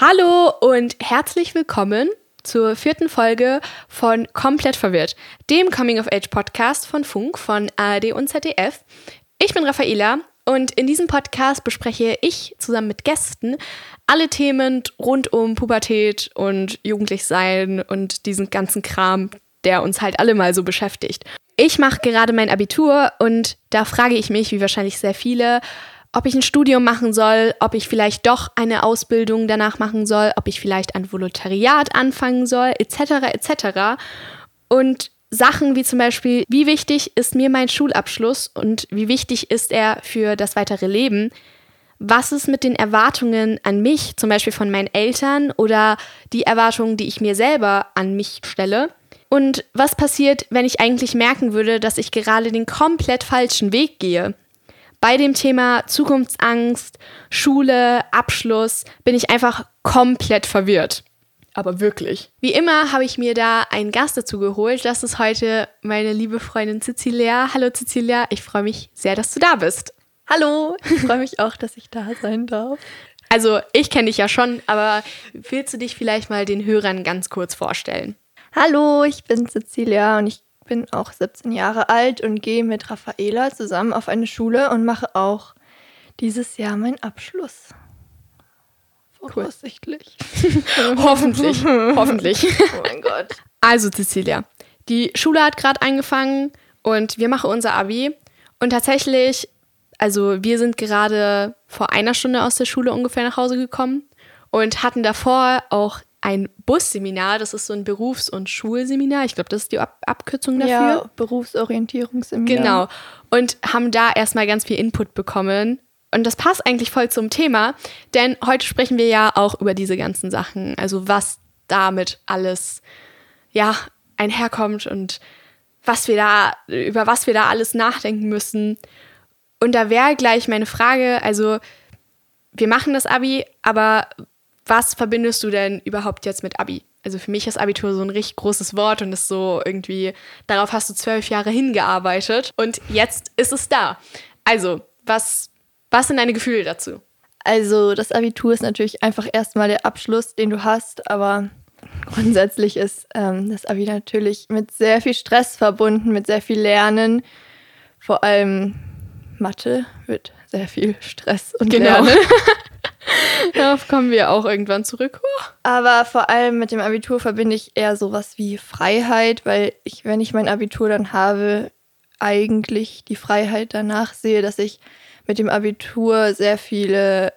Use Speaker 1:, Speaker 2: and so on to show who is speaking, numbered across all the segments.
Speaker 1: Hallo und herzlich willkommen zur vierten Folge von Komplett verwirrt, dem Coming-of-Age-Podcast von Funk, von ARD und ZDF. Ich bin Raffaela und in diesem Podcast bespreche ich zusammen mit Gästen alle Themen rund um Pubertät und Jugendlichsein und diesen ganzen Kram, der uns halt alle mal so beschäftigt. Ich mache gerade mein Abitur und da frage ich mich, wie wahrscheinlich sehr viele, ob ich ein Studium machen soll, ob ich vielleicht doch eine Ausbildung danach machen soll, ob ich vielleicht ein Volontariat anfangen soll, etc. etc. Und Sachen wie zum Beispiel, wie wichtig ist mir mein Schulabschluss und wie wichtig ist er für das weitere Leben? Was ist mit den Erwartungen an mich, zum Beispiel von meinen Eltern oder die Erwartungen, die ich mir selber an mich stelle? Und was passiert, wenn ich eigentlich merken würde, dass ich gerade den komplett falschen Weg gehe? Bei dem Thema Zukunftsangst, Schule, Abschluss bin ich einfach komplett verwirrt. Aber wirklich. Wie immer habe ich mir da einen Gast dazu geholt. Das ist heute meine liebe Freundin Cecilia. Hallo Cecilia, ich freue mich sehr, dass du da bist.
Speaker 2: Hallo, ich freue mich auch, dass ich da sein darf.
Speaker 1: Also, ich kenne dich ja schon, aber willst du dich vielleicht mal den Hörern ganz kurz vorstellen?
Speaker 2: Hallo, ich bin Cecilia und ich bin auch 17 Jahre alt und gehe mit Raffaela zusammen auf eine Schule und mache auch dieses Jahr meinen Abschluss.
Speaker 1: Voraussichtlich. hoffentlich, hoffentlich.
Speaker 2: Oh mein Gott.
Speaker 1: Also Cecilia, die Schule hat gerade angefangen und wir machen unser Abi und tatsächlich, also wir sind gerade vor einer Stunde aus der Schule ungefähr nach Hause gekommen und hatten davor auch ein Busseminar, das ist so ein Berufs- und Schulseminar. Ich glaube, das ist die Ab Abkürzung dafür.
Speaker 2: Ja, Berufsorientierungsseminar.
Speaker 1: Genau. Und haben da erstmal ganz viel Input bekommen. Und das passt eigentlich voll zum Thema, denn heute sprechen wir ja auch über diese ganzen Sachen. Also was damit alles, ja, einherkommt und was wir da, über was wir da alles nachdenken müssen. Und da wäre gleich meine Frage, also wir machen das Abi, aber was verbindest du denn überhaupt jetzt mit Abi? Also für mich ist Abitur so ein richtig großes Wort und ist so irgendwie, darauf hast du zwölf Jahre hingearbeitet und jetzt ist es da. Also, was, was sind deine Gefühle dazu?
Speaker 2: Also, das Abitur ist natürlich einfach erstmal der Abschluss, den du hast, aber grundsätzlich ist ähm, das Abi natürlich mit sehr viel Stress verbunden, mit sehr viel Lernen. Vor allem Mathe wird sehr viel Stress und
Speaker 1: genau.
Speaker 2: Lernen.
Speaker 1: Darauf kommen wir auch irgendwann zurück.
Speaker 2: Aber vor allem mit dem Abitur verbinde ich eher sowas wie Freiheit, weil ich, wenn ich mein Abitur dann habe, eigentlich die Freiheit danach sehe, dass ich mit dem Abitur sehr viele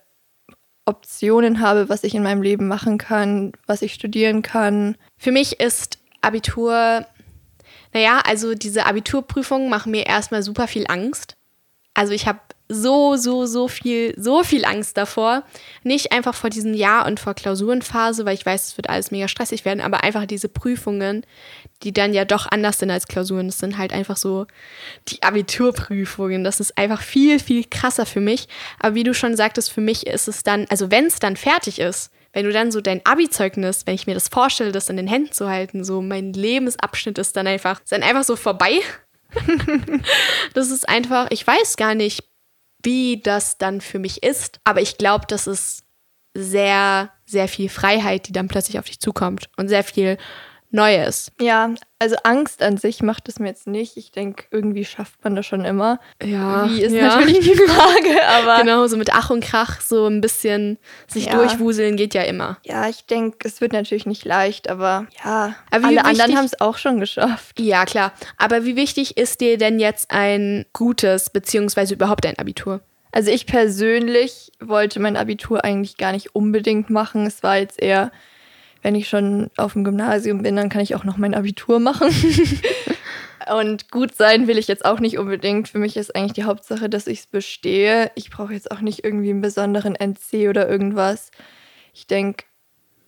Speaker 2: Optionen habe, was ich in meinem Leben machen kann, was ich studieren kann.
Speaker 1: Für mich ist Abitur, naja, also diese Abiturprüfungen machen mir erstmal super viel Angst. Also ich habe so, so, so viel, so viel Angst davor. Nicht einfach vor diesem Jahr und vor Klausurenphase, weil ich weiß, es wird alles mega stressig werden, aber einfach diese Prüfungen, die dann ja doch anders sind als Klausuren. Das sind halt einfach so die Abiturprüfungen. Das ist einfach viel, viel krasser für mich. Aber wie du schon sagtest, für mich ist es dann, also wenn es dann fertig ist, wenn du dann so dein Abi-Zeugnis, wenn ich mir das vorstelle, das in den Händen zu halten, so mein Lebensabschnitt ist dann einfach, ist dann einfach so vorbei. das ist einfach, ich weiß gar nicht, wie das dann für mich ist. Aber ich glaube, das ist sehr, sehr viel Freiheit, die dann plötzlich auf dich zukommt und sehr viel Neues.
Speaker 2: Ja, also Angst an sich macht es mir jetzt nicht. Ich denke, irgendwie schafft man das schon immer.
Speaker 1: Ja.
Speaker 2: Wie ist
Speaker 1: ja.
Speaker 2: natürlich die Frage, aber.
Speaker 1: Genau, so mit Ach und Krach, so ein bisschen sich
Speaker 2: Ja.
Speaker 1: durchwuseln geht ja immer.
Speaker 2: Ja, ich denke, es wird natürlich nicht leicht, aber ja,
Speaker 1: Aber
Speaker 2: alle anderen
Speaker 1: wichtig-
Speaker 2: haben es auch schon geschafft.
Speaker 1: Ja, klar. Aber wie wichtig ist dir denn jetzt ein gutes, beziehungsweise überhaupt ein Abitur?
Speaker 2: Also ich persönlich wollte mein Abitur eigentlich gar nicht unbedingt machen. Es war jetzt eher, wenn ich schon auf dem Gymnasium bin, dann kann ich auch noch mein Abitur machen. Und gut sein will ich jetzt auch nicht unbedingt. Für mich ist eigentlich die Hauptsache, dass ich es bestehe. Ich brauche jetzt auch nicht irgendwie einen besonderen NC oder irgendwas. Ich denke,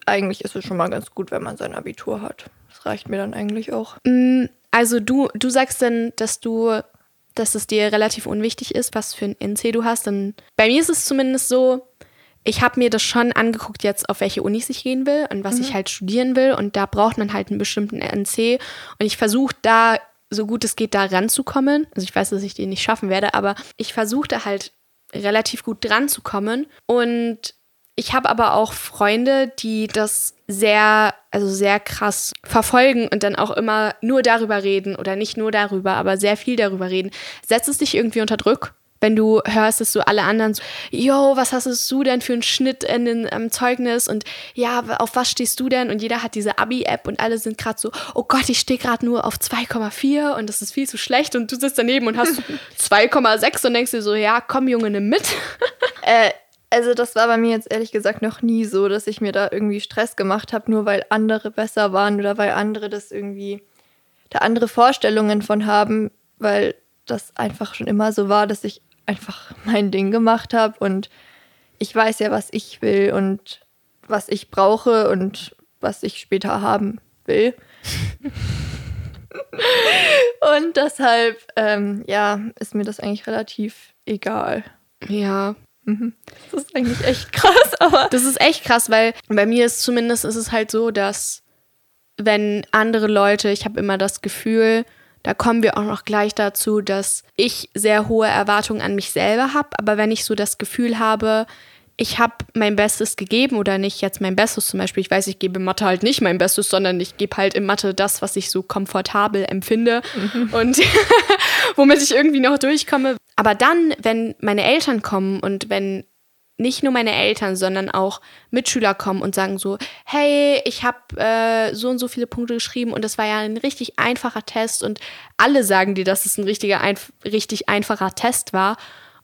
Speaker 2: eigentlich ist es schon mal ganz gut, wenn man sein Abitur hat. Das reicht mir dann eigentlich auch.
Speaker 1: Mm, Also du, du sagst dann, dass du, dass es dir relativ unwichtig ist, was für ein NC du hast. Und bei mir ist es zumindest so, ich habe mir das schon angeguckt jetzt, auf welche Unis ich gehen will und was ich halt studieren will. Und da braucht man halt einen bestimmten NC. Und ich versuche da, so gut es geht, da ranzukommen. Also ich weiß, dass ich den nicht schaffen werde, aber ich versuche da halt relativ gut dran zu kommen. Und Ich habe aber auch Freunde, die das sehr, also sehr krass verfolgen und dann auch immer nur darüber reden oder nicht nur darüber, aber sehr viel darüber reden. Setzt es dich irgendwie unter Druck? Wenn du hörst, dass so alle anderen so, yo, was hast du denn für einen Schnitt in den ähm, Zeugnis und ja, auf was stehst du denn? Und jeder hat diese Abi-App und alle sind gerade so, oh Gott, ich stehe gerade nur auf 2,4 und das ist viel zu schlecht und du sitzt daneben und hast 2,6 und denkst dir so, ja, komm Junge, nimm mit.
Speaker 2: äh, also das war bei mir jetzt ehrlich gesagt noch nie so, dass ich mir da irgendwie Stress gemacht habe, nur weil andere besser waren oder weil andere das irgendwie da andere Vorstellungen von haben, weil das einfach schon immer so war, dass ich einfach mein Ding gemacht habe und ich weiß ja, was ich will und was ich brauche und was ich später haben will. und deshalb, ähm, ja, ist mir das eigentlich relativ egal.
Speaker 1: Ja.
Speaker 2: Mhm. Das ist eigentlich echt krass, aber.
Speaker 1: Das ist echt krass, weil bei mir ist zumindest ist es halt so, dass wenn andere Leute, ich habe immer das Gefühl, da kommen wir auch noch gleich dazu, dass ich sehr hohe Erwartungen an mich selber habe. Aber wenn ich so das Gefühl habe, ich habe mein Bestes gegeben oder nicht jetzt mein Bestes zum Beispiel. Ich weiß, ich gebe in Mathe halt nicht mein Bestes, sondern ich gebe halt in Mathe das, was ich so komfortabel empfinde mhm. und womit ich irgendwie noch durchkomme. Aber dann, wenn meine Eltern kommen und wenn nicht nur meine Eltern, sondern auch Mitschüler kommen und sagen so, hey, ich habe äh, so und so viele Punkte geschrieben und das war ja ein richtig einfacher Test und alle sagen dir, dass es ein richtiger, ein, richtig einfacher Test war.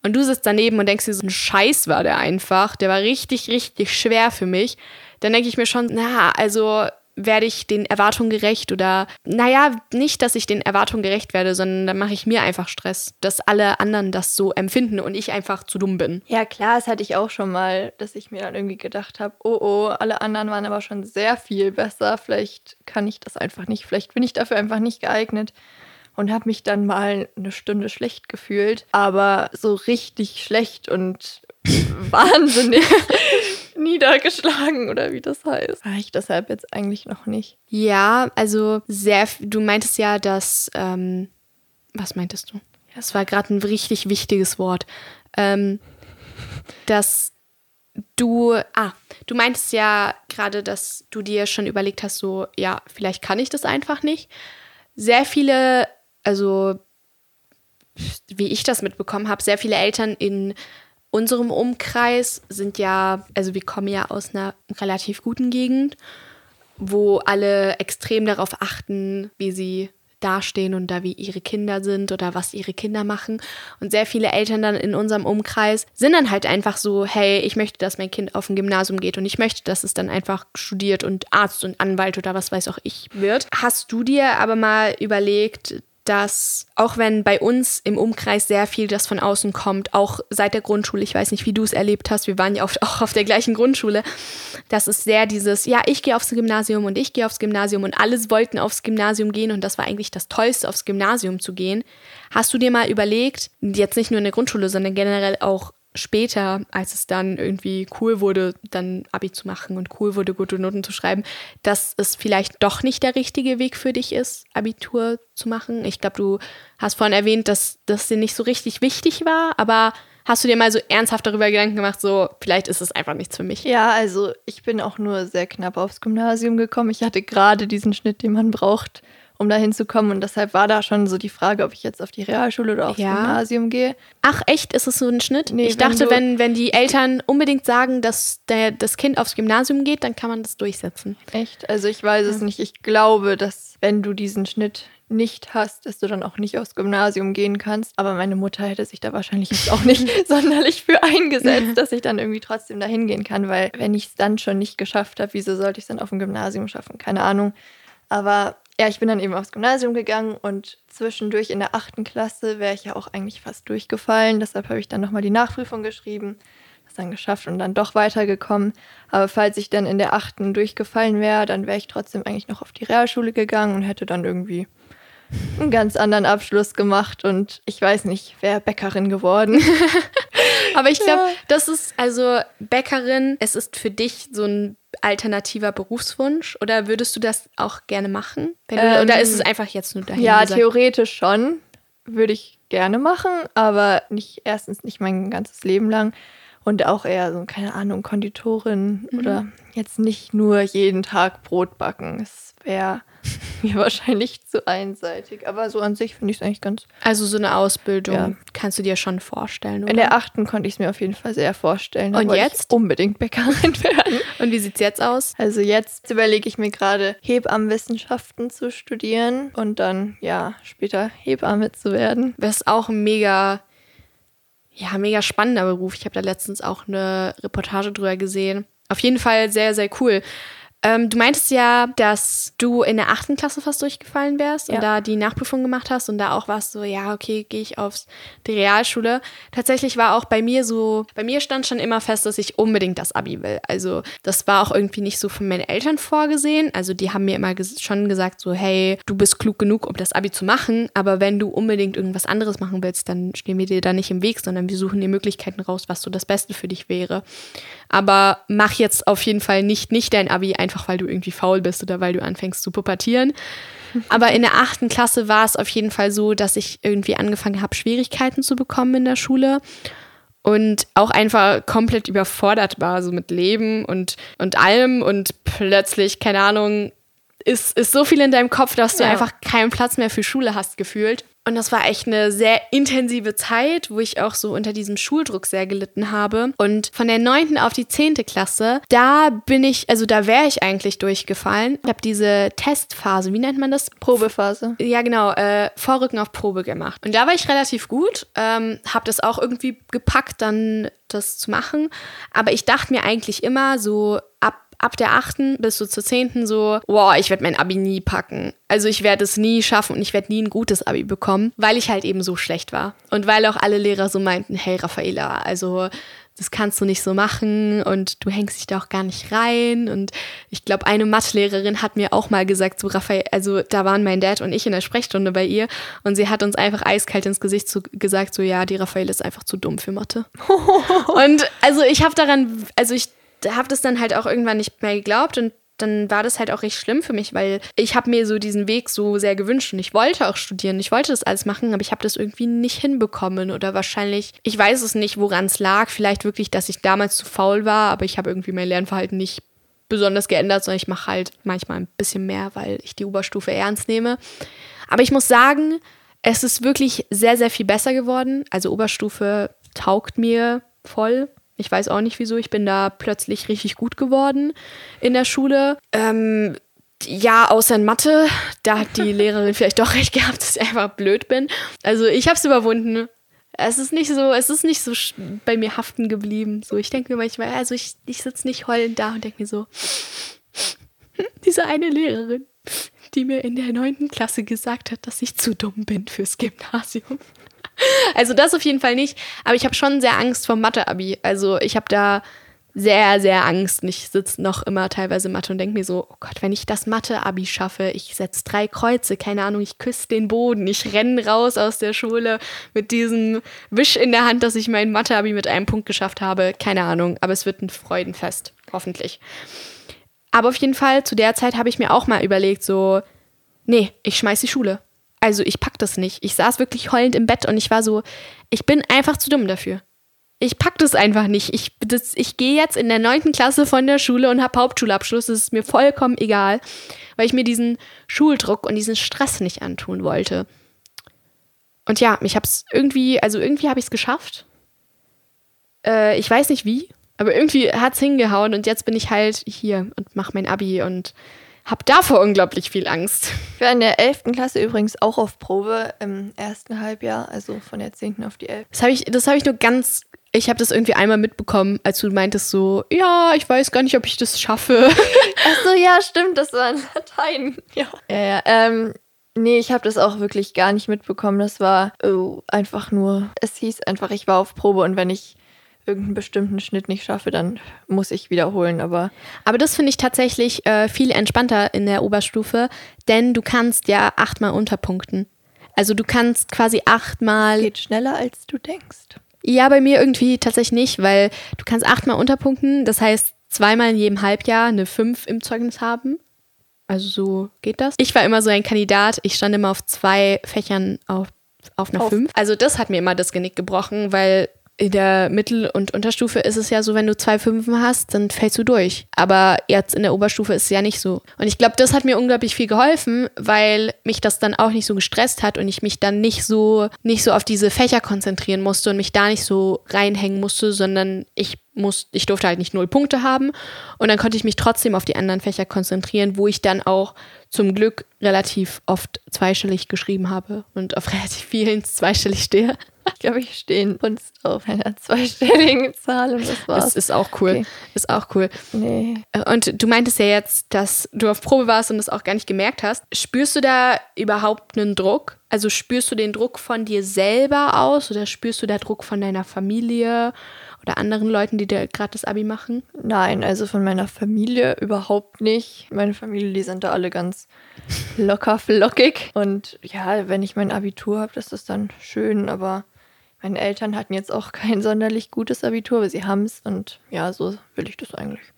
Speaker 1: Und du sitzt daneben und denkst dir, so ein Scheiß war der einfach, der war richtig, richtig schwer für mich. Dann denke ich mir schon, na, also werde ich den Erwartungen gerecht oder naja, nicht, dass ich den Erwartungen gerecht werde, sondern dann mache ich mir einfach Stress, dass alle anderen das so empfinden und ich einfach zu dumm bin.
Speaker 2: Ja, klar, das hatte ich auch schon mal, dass ich mir dann irgendwie gedacht habe, oh oh, alle anderen waren aber schon sehr viel besser, vielleicht kann ich das einfach nicht, vielleicht bin ich dafür einfach nicht geeignet und habe mich dann mal eine Stunde schlecht gefühlt, aber so richtig schlecht und wahnsinnig niedergeschlagen oder wie das heißt. War ich deshalb jetzt eigentlich noch nicht.
Speaker 1: Ja, also sehr, du meintest ja, dass, ähm, was meintest du? Das war gerade ein richtig wichtiges Wort. Ähm, dass du, ah, du meintest ja gerade, dass du dir schon überlegt hast, so, ja, vielleicht kann ich das einfach nicht. Sehr viele, also wie ich das mitbekommen habe, sehr viele Eltern in unserem Umkreis sind ja, also wir kommen ja aus einer relativ guten Gegend, wo alle extrem darauf achten, wie sie dastehen und da wie ihre Kinder sind oder was ihre Kinder machen. Und sehr viele Eltern dann in unserem Umkreis sind dann halt einfach so, hey, ich möchte, dass mein Kind auf ein Gymnasium geht und ich möchte, dass es dann einfach studiert und Arzt und Anwalt oder was weiß auch ich wird. Hast du dir aber mal überlegt, dass auch wenn bei uns im Umkreis sehr viel das von außen kommt, auch seit der Grundschule, ich weiß nicht, wie du es erlebt hast, wir waren ja oft auch auf der gleichen Grundschule, dass es sehr dieses, ja, ich gehe aufs Gymnasium und ich gehe aufs Gymnasium und alles wollten aufs Gymnasium gehen und das war eigentlich das Tollste, aufs Gymnasium zu gehen. Hast du dir mal überlegt, jetzt nicht nur in der Grundschule, sondern generell auch später, als es dann irgendwie cool wurde, dann Abi zu machen und cool wurde, gute Noten zu schreiben, dass es vielleicht doch nicht der richtige Weg für dich ist, Abitur zu machen. Ich glaube, du hast vorhin erwähnt, dass das dir nicht so richtig wichtig war, aber hast du dir mal so ernsthaft darüber Gedanken gemacht, so vielleicht ist es einfach nichts für mich?
Speaker 2: Ja, also ich bin auch nur sehr knapp aufs Gymnasium gekommen. Ich hatte gerade diesen Schnitt, den man braucht, um da hinzukommen. Und deshalb war da schon so die Frage, ob ich jetzt auf die Realschule oder aufs ja. Gymnasium gehe.
Speaker 1: Ach, echt? Ist es so ein Schnitt? Nee, ich wenn dachte, wenn, wenn die Eltern unbedingt sagen, dass der, das Kind aufs Gymnasium geht, dann kann man das durchsetzen.
Speaker 2: Echt? Also ich weiß ja. es nicht. Ich glaube, dass wenn du diesen Schnitt nicht hast, dass du dann auch nicht aufs Gymnasium gehen kannst. Aber meine Mutter hätte sich da wahrscheinlich jetzt auch nicht sonderlich für eingesetzt, dass ich dann irgendwie trotzdem da hingehen kann, weil wenn ich es dann schon nicht geschafft habe, wieso sollte ich es dann auf dem Gymnasium schaffen? Keine Ahnung. Aber ja, ich bin dann eben aufs Gymnasium gegangen und zwischendurch in der achten Klasse wäre ich ja auch eigentlich fast durchgefallen. Deshalb habe ich dann nochmal die Nachprüfung geschrieben, das dann geschafft und dann doch weitergekommen. Aber falls ich dann in der achten durchgefallen wäre, dann wäre ich trotzdem eigentlich noch auf die Realschule gegangen und hätte dann irgendwie einen ganz anderen Abschluss gemacht und ich weiß nicht, wäre Bäckerin geworden.
Speaker 1: Aber ich glaube, ja. das ist also Bäckerin, es ist für dich so ein alternativer Berufswunsch oder würdest du das auch gerne machen? Du, ähm, oder ist es einfach jetzt nur dahin?
Speaker 2: Ja, gesagt? theoretisch schon. Würde ich gerne machen, aber nicht erstens nicht mein ganzes Leben lang. Und auch eher so, keine Ahnung, Konditorin mhm. oder jetzt nicht nur jeden Tag Brot backen. Es wäre mir wahrscheinlich zu einseitig. Aber so an sich finde ich es eigentlich ganz.
Speaker 1: Also so eine Ausbildung ja. kannst du dir schon vorstellen, oder?
Speaker 2: In der achten konnte ich es mir auf jeden Fall sehr vorstellen.
Speaker 1: Und jetzt?
Speaker 2: unbedingt Bäckerin werden.
Speaker 1: Und wie sieht es jetzt aus?
Speaker 2: Also jetzt überlege ich mir gerade, Hebammenwissenschaften zu studieren und dann, ja, später Hebamme zu werden.
Speaker 1: Das ist auch mega, ja, mega spannender Beruf. Ich habe da letztens auch eine Reportage drüber gesehen. Auf jeden Fall sehr, sehr cool. Ähm, du meintest ja, dass du in der achten Klasse fast durchgefallen wärst ja. und da die Nachprüfung gemacht hast und da auch warst so, ja, okay, gehe ich auf die Realschule. Tatsächlich war auch bei mir so, bei mir stand schon immer fest, dass ich unbedingt das Abi will. Also das war auch irgendwie nicht so von meinen Eltern vorgesehen. Also die haben mir immer ges schon gesagt, so, hey, du bist klug genug, um das Abi zu machen, aber wenn du unbedingt irgendwas anderes machen willst, dann stehen wir dir da nicht im Weg, sondern wir suchen dir Möglichkeiten raus, was so das Beste für dich wäre. Aber mach jetzt auf jeden Fall nicht, nicht dein Abi einfach einfach weil du irgendwie faul bist oder weil du anfängst zu pubertieren. Aber in der achten Klasse war es auf jeden Fall so, dass ich irgendwie angefangen habe, Schwierigkeiten zu bekommen in der Schule und auch einfach komplett überfordert war, so mit Leben und, und allem und plötzlich, keine Ahnung, ist, ist so viel in deinem Kopf, dass du ja. einfach keinen Platz mehr für Schule hast gefühlt. Und das war echt eine sehr intensive Zeit, wo ich auch so unter diesem Schuldruck sehr gelitten habe. Und von der neunten auf die zehnte Klasse, da bin ich, also da wäre ich eigentlich durchgefallen. Ich habe diese Testphase, wie nennt man das?
Speaker 2: Probephase.
Speaker 1: Ja, genau, äh, Vorrücken auf Probe gemacht. Und da war ich relativ gut, ähm, habe das auch irgendwie gepackt, dann das zu machen. Aber ich dachte mir eigentlich immer so, ab ab der 8. bis so zur 10. so, wow, ich werde mein Abi nie packen. Also ich werde es nie schaffen und ich werde nie ein gutes Abi bekommen, weil ich halt eben so schlecht war. Und weil auch alle Lehrer so meinten, hey Raffaela, also das kannst du nicht so machen und du hängst dich da auch gar nicht rein. Und ich glaube, eine Mathelehrerin hat mir auch mal gesagt, so Raphael, also da waren mein Dad und ich in der Sprechstunde bei ihr und sie hat uns einfach eiskalt ins Gesicht zu, gesagt, so ja, die Raphael ist einfach zu dumm für Mathe. und also ich habe daran, also ich habe das dann halt auch irgendwann nicht mehr geglaubt und dann war das halt auch recht schlimm für mich, weil ich habe mir so diesen Weg so sehr gewünscht und ich wollte auch studieren, ich wollte das alles machen, aber ich habe das irgendwie nicht hinbekommen oder wahrscheinlich, ich weiß es nicht, woran es lag, vielleicht wirklich, dass ich damals zu faul war, aber ich habe irgendwie mein Lernverhalten nicht besonders geändert, sondern ich mache halt manchmal ein bisschen mehr, weil ich die Oberstufe ernst nehme. Aber ich muss sagen, es ist wirklich sehr, sehr viel besser geworden. Also Oberstufe taugt mir voll. Ich weiß auch nicht wieso, ich bin da plötzlich richtig gut geworden in der Schule. Ähm, ja, außer in Mathe, da hat die Lehrerin vielleicht doch recht gehabt, dass ich einfach blöd bin. Also ich habe es überwunden. Es ist nicht so, es ist nicht so bei mir haften geblieben. So, ich denke mir manchmal, also ich, ich sitze nicht heulend da und denke mir so, diese eine Lehrerin, die mir in der neunten Klasse gesagt hat, dass ich zu dumm bin fürs Gymnasium. Also das auf jeden Fall nicht. Aber ich habe schon sehr Angst vor Mathe-Abi. Also ich habe da sehr, sehr Angst. Und ich sitze noch immer teilweise Mathe und denke mir so, oh Gott, wenn ich das Mathe-Abi schaffe, ich setze drei Kreuze, keine Ahnung, ich küsse den Boden, ich renne raus aus der Schule mit diesem Wisch in der Hand, dass ich mein Mathe-Abi mit einem Punkt geschafft habe. Keine Ahnung, aber es wird ein Freudenfest, hoffentlich. Aber auf jeden Fall, zu der Zeit habe ich mir auch mal überlegt, so, nee, ich schmeiß die Schule also ich pack das nicht. Ich saß wirklich heulend im Bett und ich war so, ich bin einfach zu dumm dafür. Ich pack das einfach nicht. Ich, ich gehe jetzt in der neunten Klasse von der Schule und habe Hauptschulabschluss. Das ist mir vollkommen egal, weil ich mir diesen Schuldruck und diesen Stress nicht antun wollte. Und ja, ich habe es irgendwie, also irgendwie habe ich es geschafft. Äh, ich weiß nicht wie, aber irgendwie hat es hingehauen und jetzt bin ich halt hier und mache mein Abi und habe davor unglaublich viel Angst.
Speaker 2: Ich war in der 11. Klasse übrigens auch auf Probe im ersten Halbjahr, also von der 10. auf die 11.
Speaker 1: Das habe ich, hab ich nur ganz, ich habe das irgendwie einmal mitbekommen, als du meintest so, ja, ich weiß gar nicht, ob ich das schaffe.
Speaker 2: Ach so, ja, stimmt, das war in Latein. Ja, ja, ja. Ähm, nee, ich habe das auch wirklich gar nicht mitbekommen. Das war oh, einfach nur, es hieß einfach, ich war auf Probe und wenn ich irgendeinen bestimmten Schnitt nicht schaffe, dann muss ich wiederholen. Aber,
Speaker 1: aber das finde ich tatsächlich äh, viel entspannter in der Oberstufe, denn du kannst ja achtmal unterpunkten. Also du kannst quasi achtmal.
Speaker 2: Geht schneller als du denkst.
Speaker 1: Ja, bei mir irgendwie tatsächlich nicht, weil du kannst achtmal unterpunkten. Das heißt, zweimal in jedem Halbjahr eine 5 im Zeugnis haben. Also so geht das. Ich war immer so ein Kandidat. Ich stand immer auf zwei Fächern auf, auf einer 5. Also das hat mir immer das Genick gebrochen, weil in der Mittel- und Unterstufe ist es ja so, wenn du zwei Fünfen hast, dann fällst du durch. Aber jetzt in der Oberstufe ist es ja nicht so. Und ich glaube, das hat mir unglaublich viel geholfen, weil mich das dann auch nicht so gestresst hat und ich mich dann nicht so, nicht so auf diese Fächer konzentrieren musste und mich da nicht so reinhängen musste, sondern ich muss, ich durfte halt nicht null Punkte haben und dann konnte ich mich trotzdem auf die anderen Fächer konzentrieren, wo ich dann auch zum Glück relativ oft zweistellig geschrieben habe und auf relativ vielen zweistellig stehe.
Speaker 2: Ich glaube, ich stehe uns auf einer zweistelligen Zahl und das war's.
Speaker 1: Das ist auch cool.
Speaker 2: Okay.
Speaker 1: Ist auch cool.
Speaker 2: Nee.
Speaker 1: Und du meintest ja jetzt, dass du auf Probe warst und das auch gar nicht gemerkt hast. Spürst du da überhaupt einen Druck? Also spürst du den Druck von dir selber aus oder spürst du da Druck von deiner Familie oder anderen Leuten, die dir gerade das Abi machen?
Speaker 2: Nein, also von meiner Familie überhaupt nicht. Meine Familie, die sind da alle ganz locker flockig. Und ja, wenn ich mein Abitur habe, das ist dann schön, aber meine Eltern hatten jetzt auch kein sonderlich gutes Abitur, aber sie haben es und ja, so will ich das eigentlich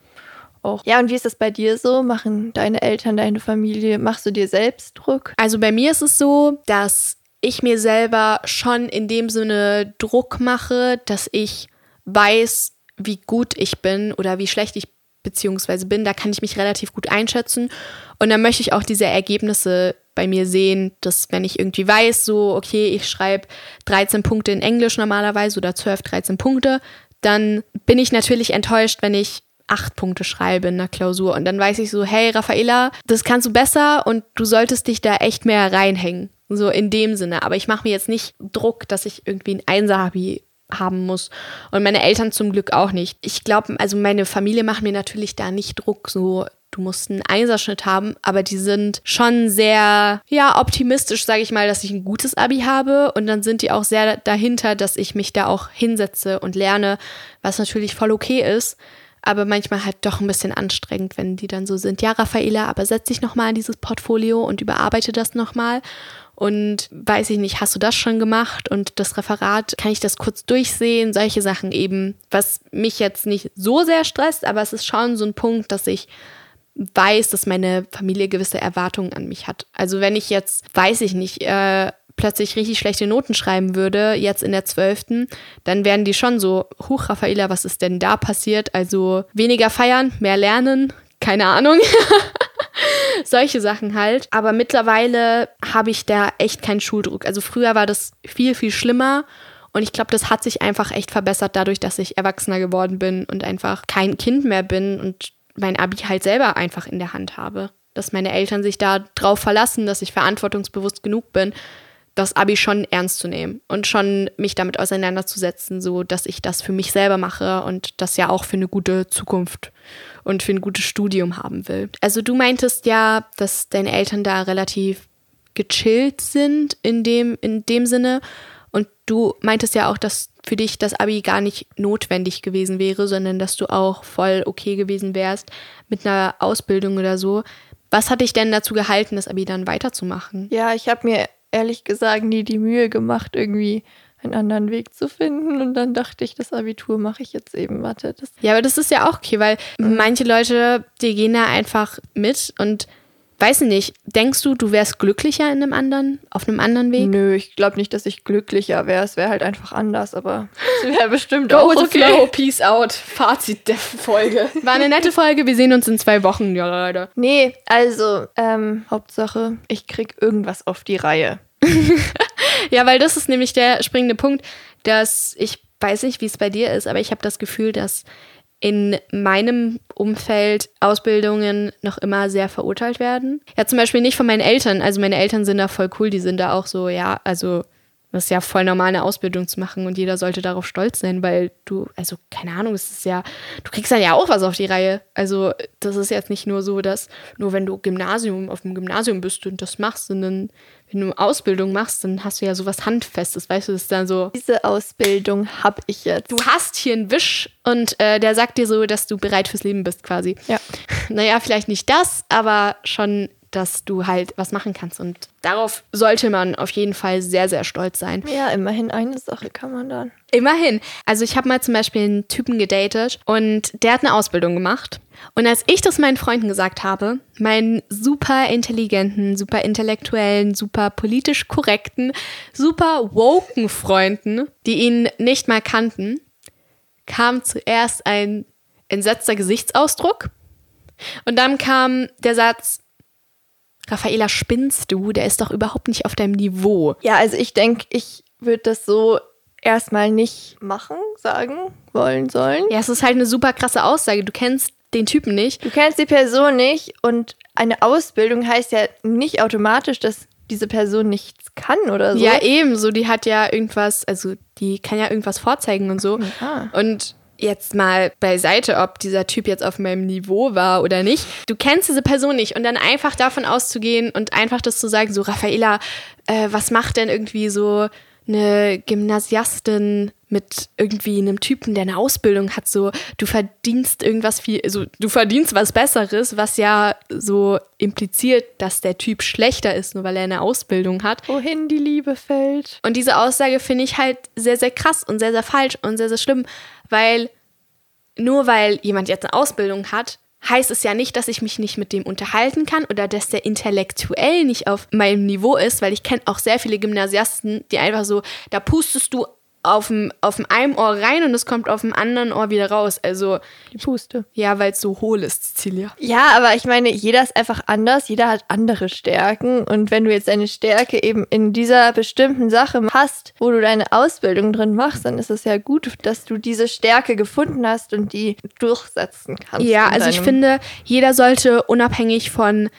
Speaker 2: auch. Ja, und wie ist das bei dir so? Machen deine Eltern, deine Familie, machst du dir selbst Druck?
Speaker 1: Also bei mir ist es so, dass ich mir selber schon in dem Sinne Druck mache, dass ich weiß, wie gut ich bin oder wie schlecht ich beziehungsweise bin. Da kann ich mich relativ gut einschätzen. Und dann möchte ich auch diese Ergebnisse bei mir sehen, dass wenn ich irgendwie weiß, so, okay, ich schreibe 13 Punkte in Englisch normalerweise oder 12, 13 Punkte, dann bin ich natürlich enttäuscht, wenn ich acht Punkte schreibe in der Klausur. Und dann weiß ich so, hey, Raffaela, das kannst du besser und du solltest dich da echt mehr reinhängen. So in dem Sinne. Aber ich mache mir jetzt nicht Druck, dass ich irgendwie ein Einser-Abi haben muss. Und meine Eltern zum Glück auch nicht. Ich glaube, also meine Familie macht mir natürlich da nicht Druck, so du musst einen Einserschnitt haben, aber die sind schon sehr, ja, optimistisch, sage ich mal, dass ich ein gutes Abi habe und dann sind die auch sehr dahinter, dass ich mich da auch hinsetze und lerne, was natürlich voll okay ist, aber manchmal halt doch ein bisschen anstrengend, wenn die dann so sind, ja, Raffaela, aber setz dich nochmal in dieses Portfolio und überarbeite das nochmal und weiß ich nicht, hast du das schon gemacht und das Referat, kann ich das kurz durchsehen, solche Sachen eben, was mich jetzt nicht so sehr stresst, aber es ist schon so ein Punkt, dass ich weiß, dass meine Familie gewisse Erwartungen an mich hat. Also wenn ich jetzt, weiß ich nicht, äh, plötzlich richtig schlechte Noten schreiben würde, jetzt in der zwölften, dann wären die schon so, huch, Raffaela, was ist denn da passiert? Also weniger feiern, mehr lernen, keine Ahnung. Solche Sachen halt. Aber mittlerweile habe ich da echt keinen Schuldruck. Also früher war das viel, viel schlimmer. Und ich glaube, das hat sich einfach echt verbessert dadurch, dass ich erwachsener geworden bin und einfach kein Kind mehr bin und mein Abi halt selber einfach in der Hand habe. Dass meine Eltern sich da drauf verlassen, dass ich verantwortungsbewusst genug bin, das Abi schon ernst zu nehmen und schon mich damit auseinanderzusetzen, so dass ich das für mich selber mache und das ja auch für eine gute Zukunft und für ein gutes Studium haben will. Also du meintest ja, dass deine Eltern da relativ gechillt sind in dem, in dem Sinne. Und du meintest ja auch, dass für dich das Abi gar nicht notwendig gewesen wäre, sondern dass du auch voll okay gewesen wärst mit einer Ausbildung oder so. Was hat dich denn dazu gehalten, das Abi dann weiterzumachen?
Speaker 2: Ja, ich habe mir ehrlich gesagt nie die Mühe gemacht, irgendwie einen anderen Weg zu finden. Und dann dachte ich, das Abitur mache ich jetzt eben. Warte. Das
Speaker 1: ja, aber das ist ja auch okay, weil mhm. manche Leute, die gehen da einfach mit und weiß nicht, denkst du, du wärst glücklicher in einem anderen, auf einem anderen Weg?
Speaker 2: Nö, ich glaube nicht, dass ich glücklicher wäre. Es wäre halt einfach anders, aber es wäre bestimmt
Speaker 1: Go
Speaker 2: auch okay.
Speaker 1: flow, peace out. Fazit der Folge. War eine nette Folge, wir sehen uns in zwei Wochen, ja Leute.
Speaker 2: Nee, also, ähm, Hauptsache, ich krieg irgendwas auf die Reihe.
Speaker 1: ja, weil das ist nämlich der springende Punkt, dass ich weiß nicht, wie es bei dir ist, aber ich habe das Gefühl, dass in meinem Umfeld Ausbildungen noch immer sehr verurteilt werden. Ja, zum Beispiel nicht von meinen Eltern. Also meine Eltern sind da voll cool, die sind da auch so, ja, also das ist ja voll normal, eine Ausbildung zu machen und jeder sollte darauf stolz sein, weil du, also keine Ahnung, es ist ja, du kriegst dann ja auch was auf die Reihe. Also das ist jetzt nicht nur so, dass nur wenn du Gymnasium auf dem Gymnasium bist und das machst, sondern wenn du Ausbildung machst, dann hast du ja sowas Handfestes, weißt du, das ist dann so.
Speaker 2: Diese Ausbildung habe ich jetzt.
Speaker 1: Du hast hier einen Wisch und äh, der sagt dir so, dass du bereit fürs Leben bist quasi.
Speaker 2: Ja.
Speaker 1: Naja, vielleicht nicht das, aber schon dass du halt was machen kannst. Und darauf sollte man auf jeden Fall sehr, sehr stolz sein.
Speaker 2: Ja, immerhin eine Sache kann man dann.
Speaker 1: Immerhin. Also ich habe mal zum Beispiel einen Typen gedatet und der hat eine Ausbildung gemacht. Und als ich das meinen Freunden gesagt habe, meinen super intelligenten, super intellektuellen, super politisch korrekten, super woken Freunden, die ihn nicht mal kannten, kam zuerst ein entsetzter Gesichtsausdruck und dann kam der Satz, Raffaela, spinnst du? Der ist doch überhaupt nicht auf deinem Niveau.
Speaker 2: Ja, also ich denke, ich würde das so erstmal nicht machen, sagen, wollen, sollen.
Speaker 1: Ja, es ist halt eine super krasse Aussage. Du kennst den Typen nicht.
Speaker 2: Du kennst die Person nicht und eine Ausbildung heißt ja nicht automatisch, dass diese Person nichts kann oder so.
Speaker 1: Ja, ebenso. Die hat ja irgendwas, also die kann ja irgendwas vorzeigen und so.
Speaker 2: Ja.
Speaker 1: Und jetzt mal beiseite, ob dieser Typ jetzt auf meinem Niveau war oder nicht. Du kennst diese Person nicht und dann einfach davon auszugehen und einfach das zu sagen, so Raffaela, äh, was macht denn irgendwie so eine Gymnasiastin mit irgendwie einem Typen, der eine Ausbildung hat, so du verdienst irgendwas viel, also du verdienst was Besseres, was ja so impliziert, dass der Typ schlechter ist, nur weil er eine Ausbildung hat.
Speaker 2: Wohin die Liebe fällt.
Speaker 1: Und diese Aussage finde ich halt sehr, sehr krass und sehr, sehr falsch und sehr, sehr schlimm, weil nur weil jemand jetzt eine Ausbildung hat, heißt es ja nicht, dass ich mich nicht mit dem unterhalten kann oder dass der intellektuell nicht auf meinem Niveau ist, weil ich kenne auch sehr viele Gymnasiasten, die einfach so, da pustest du auf dem, auf dem einen Ohr rein und es kommt auf dem anderen Ohr wieder raus. Also,
Speaker 2: Die Puste.
Speaker 1: ja, weil es so hohl ist, Cecilia.
Speaker 2: Ja, aber ich meine, jeder ist einfach anders, jeder hat andere Stärken. Und wenn du jetzt deine Stärke eben in dieser bestimmten Sache hast, wo du deine Ausbildung drin machst, dann ist es ja gut, dass du diese Stärke gefunden hast und die durchsetzen kannst.
Speaker 1: Ja, also ich finde, jeder sollte unabhängig von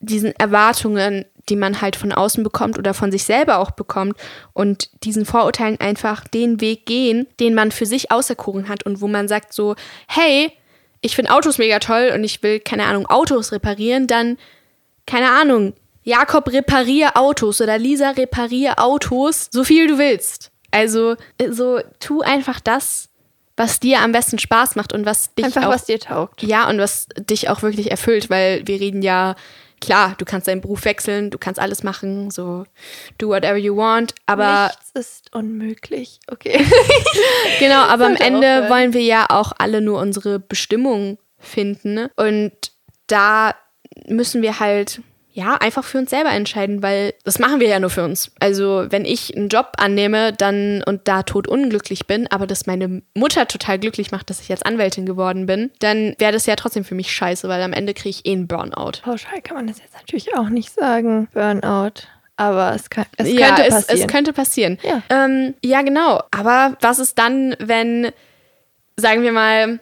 Speaker 1: diesen Erwartungen, die man halt von außen bekommt oder von sich selber auch bekommt und diesen Vorurteilen einfach den Weg gehen, den man für sich auserkoren hat und wo man sagt so, hey, ich finde Autos mega toll und ich will, keine Ahnung, Autos reparieren, dann, keine Ahnung, Jakob reparier Autos oder Lisa reparier Autos, so viel du willst. Also, so, tu einfach das, was dir am besten Spaß macht und was dich
Speaker 2: einfach
Speaker 1: auch
Speaker 2: was dir taugt.
Speaker 1: ja, und was dich auch wirklich erfüllt, weil wir reden ja, klar, du kannst deinen Beruf wechseln, du kannst alles machen, so do whatever you want, aber
Speaker 2: Nichts ist unmöglich. Okay.
Speaker 1: genau, aber am Ende wollen wir ja auch alle nur unsere Bestimmung finden ne? und da müssen wir halt ja, einfach für uns selber entscheiden, weil das machen wir ja nur für uns. Also, wenn ich einen Job annehme, dann und da tot unglücklich bin, aber das meine Mutter total glücklich macht, dass ich jetzt Anwältin geworden bin, dann wäre das ja trotzdem für mich scheiße, weil am Ende kriege ich eh einen Burnout.
Speaker 2: Pauschal kann man das jetzt natürlich auch nicht sagen. Burnout. Aber es, kann, es
Speaker 1: ja,
Speaker 2: könnte
Speaker 1: es,
Speaker 2: passieren.
Speaker 1: es könnte passieren.
Speaker 2: Ja.
Speaker 1: Ähm, ja, genau. Aber was ist dann, wenn, sagen wir mal,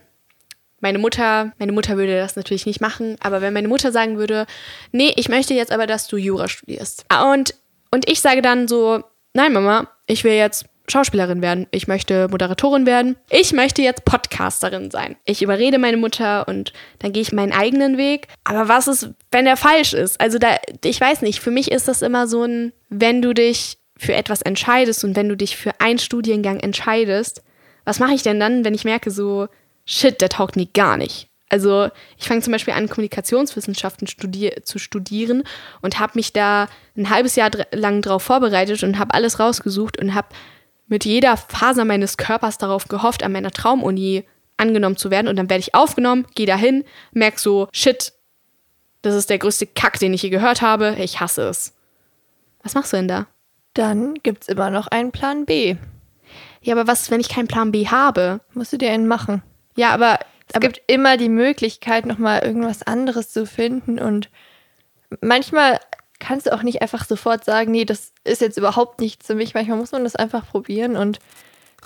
Speaker 1: meine Mutter, meine Mutter würde das natürlich nicht machen, aber wenn meine Mutter sagen würde, nee, ich möchte jetzt aber, dass du Jura studierst. Und, und ich sage dann so, nein, Mama, ich will jetzt Schauspielerin werden. Ich möchte Moderatorin werden. Ich möchte jetzt Podcasterin sein. Ich überrede meine Mutter und dann gehe ich meinen eigenen Weg. Aber was ist, wenn der falsch ist? Also da, ich weiß nicht, für mich ist das immer so ein, wenn du dich für etwas entscheidest und wenn du dich für einen Studiengang entscheidest, was mache ich denn dann, wenn ich merke so, shit, der taugt mir gar nicht. Also ich fange zum Beispiel an, Kommunikationswissenschaften studier zu studieren und habe mich da ein halbes Jahr dr lang drauf vorbereitet und habe alles rausgesucht und habe mit jeder Faser meines Körpers darauf gehofft, an meiner Traumuni angenommen zu werden. Und dann werde ich aufgenommen, gehe dahin, merke so, shit, das ist der größte Kack, den ich je gehört habe. Ich hasse es. Was machst du denn da?
Speaker 2: Dann gibt es immer noch einen Plan B.
Speaker 1: Ja, aber was, wenn ich keinen Plan B habe?
Speaker 2: Musst du dir einen machen.
Speaker 1: Ja, aber,
Speaker 2: Es
Speaker 1: aber
Speaker 2: gibt immer die Möglichkeit, nochmal irgendwas anderes zu finden. Und manchmal kannst du auch nicht einfach sofort sagen, nee, das ist jetzt überhaupt nichts für mich. Manchmal muss man das einfach probieren und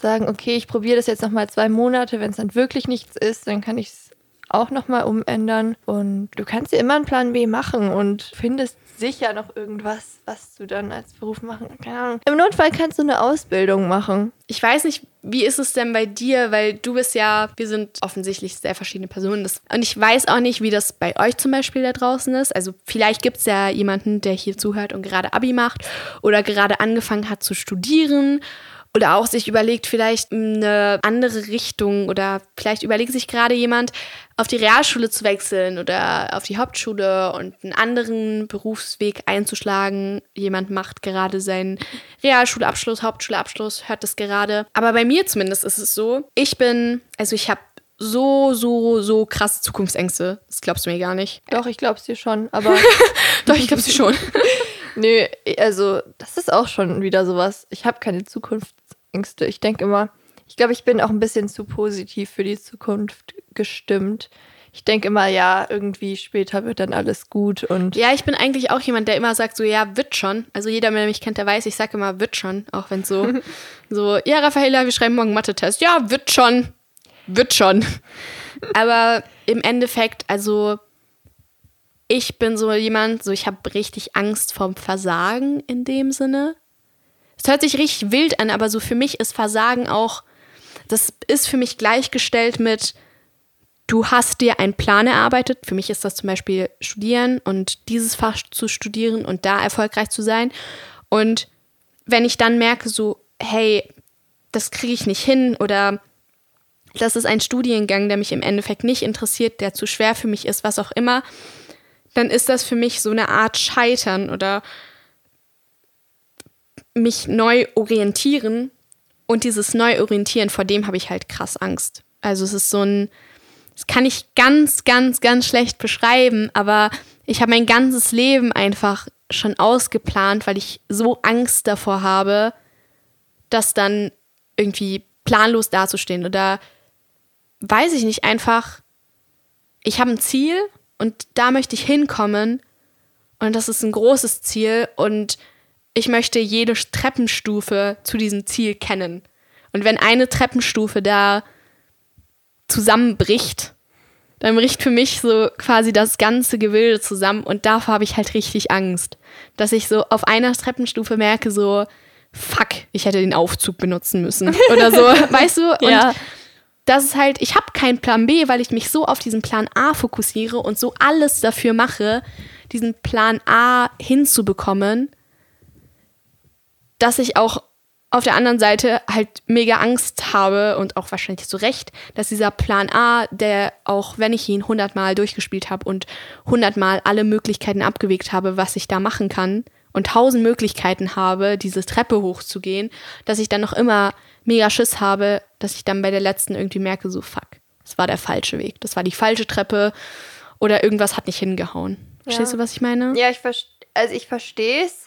Speaker 2: sagen, okay, ich probiere das jetzt nochmal zwei Monate. Wenn es dann wirklich nichts ist, dann kann ich es auch nochmal umändern. Und du kannst dir immer einen Plan B machen und findest sicher noch irgendwas, was du dann als Beruf machen Ahnung. Im Notfall kannst du eine Ausbildung machen.
Speaker 1: ich weiß nicht, wie ist es denn bei dir? Weil du bist ja, wir sind offensichtlich sehr verschiedene Personen. Und ich weiß auch nicht, wie das bei euch zum Beispiel da draußen ist. Also vielleicht gibt es ja jemanden, der hier zuhört und gerade Abi macht oder gerade angefangen hat zu studieren oder auch sich überlegt, vielleicht eine andere Richtung oder vielleicht überlegt sich gerade jemand, auf die Realschule zu wechseln oder auf die Hauptschule und einen anderen Berufsweg einzuschlagen. Jemand macht gerade seinen Realschulabschluss, Hauptschulabschluss, hört das gerade. Aber bei mir zumindest ist es so, ich bin, also ich habe so, so, so krasse Zukunftsängste. Das glaubst du mir gar nicht.
Speaker 2: Doch, ich glaub's dir schon, aber.
Speaker 1: Doch, ich glaub's dir schon.
Speaker 2: Nö, also das ist auch schon wieder sowas. Ich habe keine Zukunftsängste. Ich denke immer, ich glaube, ich bin auch ein bisschen zu positiv für die Zukunft gestimmt. Ich denke immer, ja, irgendwie später wird dann alles gut und.
Speaker 1: Ja, ich bin eigentlich auch jemand, der immer sagt, so, ja, wird schon. Also jeder, der mich kennt, der weiß, ich sage immer, wird schon. Auch wenn so, so, ja, Raffaella, wir schreiben morgen Mathe-Test. Ja, wird schon. Wird schon. Aber im Endeffekt, also ich bin so jemand, so ich habe richtig Angst vorm Versagen in dem Sinne. Es hört sich richtig wild an, aber so für mich ist Versagen auch, das ist für mich gleichgestellt mit, du hast dir einen Plan erarbeitet. Für mich ist das zum Beispiel Studieren und dieses Fach zu studieren und da erfolgreich zu sein. Und wenn ich dann merke, so, hey, das kriege ich nicht hin oder das ist ein Studiengang, der mich im Endeffekt nicht interessiert, der zu schwer für mich ist, was auch immer, dann ist das für mich so eine Art Scheitern oder mich neu orientieren. Und dieses Neuorientieren, vor dem habe ich halt krass Angst. Also es ist so ein, das kann ich ganz, ganz, ganz schlecht beschreiben, aber ich habe mein ganzes Leben einfach schon ausgeplant, weil ich so Angst davor habe, das dann irgendwie planlos dazustehen oder weiß ich nicht, einfach, ich habe ein Ziel und da möchte ich hinkommen und das ist ein großes Ziel und ich möchte jede Treppenstufe zu diesem Ziel kennen. Und wenn eine Treppenstufe da zusammenbricht, dann bricht für mich so quasi das ganze Gebilde zusammen und davor habe ich halt richtig Angst, dass ich so auf einer Treppenstufe merke so fuck, ich hätte den Aufzug benutzen müssen oder so, weißt du? Und
Speaker 2: Ja.
Speaker 1: das ist halt, ich habe keinen Plan B, weil ich mich so auf diesen Plan A fokussiere und so alles dafür mache, diesen Plan A hinzubekommen, dass ich auch auf der anderen Seite halt mega Angst habe und auch wahrscheinlich zu Recht, dass dieser Plan A, der auch wenn ich ihn hundertmal durchgespielt habe und hundertmal alle Möglichkeiten abgewegt habe, was ich da machen kann und tausend Möglichkeiten habe, diese Treppe hochzugehen, dass ich dann noch immer mega Schiss habe, dass ich dann bei der letzten irgendwie merke, so fuck, das war der falsche Weg, das war die falsche Treppe oder irgendwas hat nicht hingehauen. Verstehst du, was ich meine?
Speaker 2: Ja, ich verstehe, also ich verstehe es,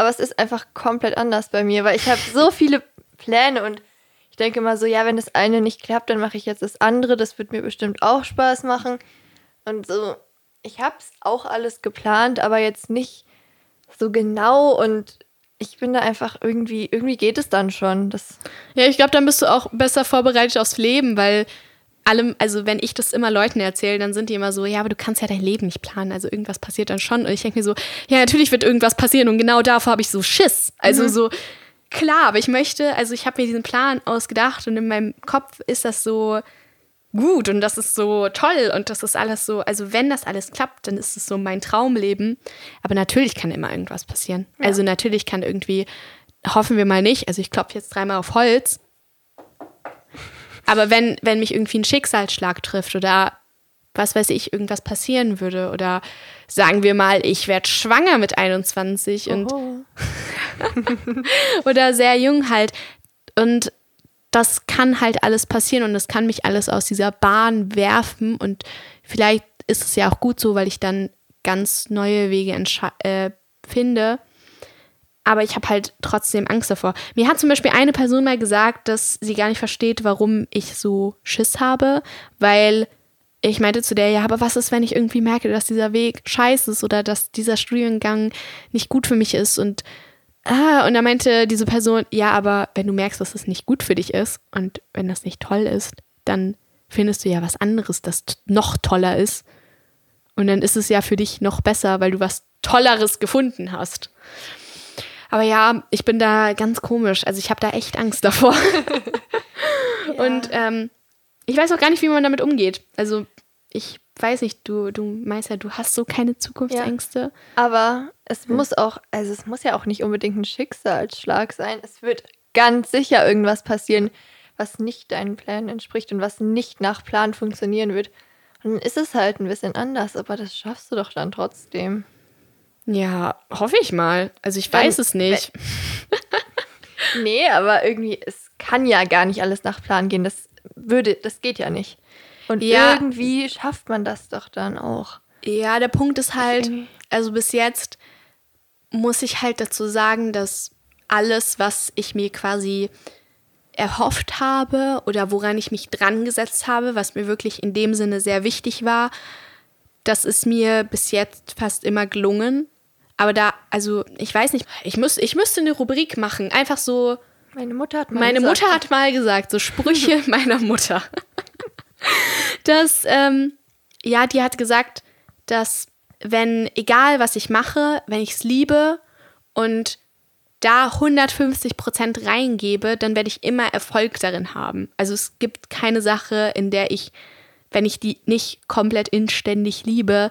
Speaker 2: aber es ist einfach komplett anders bei mir, weil ich habe so viele Pläne und ich denke immer so, ja, wenn das eine nicht klappt, dann mache ich jetzt das andere, das wird mir bestimmt auch Spaß machen und so. Ich habe es auch alles geplant, aber jetzt nicht so genau und ich bin da einfach irgendwie, irgendwie geht es dann schon. Das,
Speaker 1: Ja, ich glaube, dann bist du auch besser vorbereitet aufs Leben, weil allem, also wenn ich das immer Leuten erzähle, dann sind die immer so, ja, aber du kannst ja dein Leben nicht planen, also irgendwas passiert dann schon. Und ich denke mir so, ja, natürlich wird irgendwas passieren und genau davor habe ich so Schiss. Also so, klar, aber ich möchte, also ich habe mir diesen Plan ausgedacht und in meinem Kopf ist das so gut und das ist so toll und das ist alles so, also wenn das alles klappt, dann ist es so mein Traumleben. Aber natürlich kann immer irgendwas passieren. Also natürlich kann irgendwie, hoffen wir mal nicht, also ich klopfe jetzt dreimal auf Holz, aber wenn, wenn mich irgendwie ein Schicksalsschlag trifft oder was weiß ich, irgendwas passieren würde oder sagen wir mal, ich werde schwanger mit 21 und
Speaker 2: oh.
Speaker 1: oder sehr jung halt und das kann halt alles passieren und das kann mich alles aus dieser Bahn werfen und vielleicht ist es ja auch gut so, weil ich dann ganz neue Wege äh, finde. Aber ich habe halt trotzdem Angst davor. Mir hat zum Beispiel eine Person mal gesagt, dass sie gar nicht versteht, warum ich so Schiss habe, weil ich meinte zu der, ja, aber was ist, wenn ich irgendwie merke, dass dieser Weg scheiße ist oder dass dieser Studiengang nicht gut für mich ist und ah, und da meinte diese Person, ja, aber wenn du merkst, dass es nicht gut für dich ist und wenn das nicht toll ist, dann findest du ja was anderes, das noch toller ist. Und dann ist es ja für dich noch besser, weil du was Tolleres gefunden hast. Aber ja, ich bin da ganz komisch. Also ich habe da echt Angst davor. Und ähm, ich weiß auch gar nicht, wie man damit umgeht. Also ich weiß nicht, du, du Meister, du hast so keine Zukunftsängste.
Speaker 2: Aber es muss auch, also es muss ja auch nicht unbedingt ein Schicksalsschlag sein. Es wird ganz sicher irgendwas passieren, was nicht deinen Plänen entspricht und was nicht nach Plan funktionieren wird. Und dann ist es halt ein bisschen anders, aber das schaffst du doch dann trotzdem.
Speaker 1: Ja, hoffe ich mal. Also ich weiß
Speaker 2: Dann-
Speaker 1: es nicht.
Speaker 2: Nee, aber irgendwie, es kann ja gar nicht alles nach Plan gehen. Das würde, das geht ja nicht. Und
Speaker 1: Ja.
Speaker 2: irgendwie schafft man das doch dann auch.
Speaker 1: Ja, der Punkt ist halt, also bis jetzt muss ich halt dazu sagen, dass alles, was ich mir quasi erhofft habe oder woran ich mich dran gesetzt habe, was mir wirklich in dem Sinne sehr wichtig war, das ist mir bis jetzt fast immer gelungen. Aber da, also ich weiß nicht, ich, muss, ich müsste eine Rubrik machen. Einfach so,
Speaker 2: Meine Mutter hat mal
Speaker 1: meine
Speaker 2: gesagt,
Speaker 1: Mutter hat mal gesagt, so Sprüche meiner Mutter. dass, ähm, ja, die hat gesagt, dass wenn, egal was ich mache, wenn ich es liebe und da 150 Prozent reingebe, dann werde ich immer Erfolg darin haben. Also es gibt keine Sache, in der ich, wenn ich die nicht komplett inständig liebe,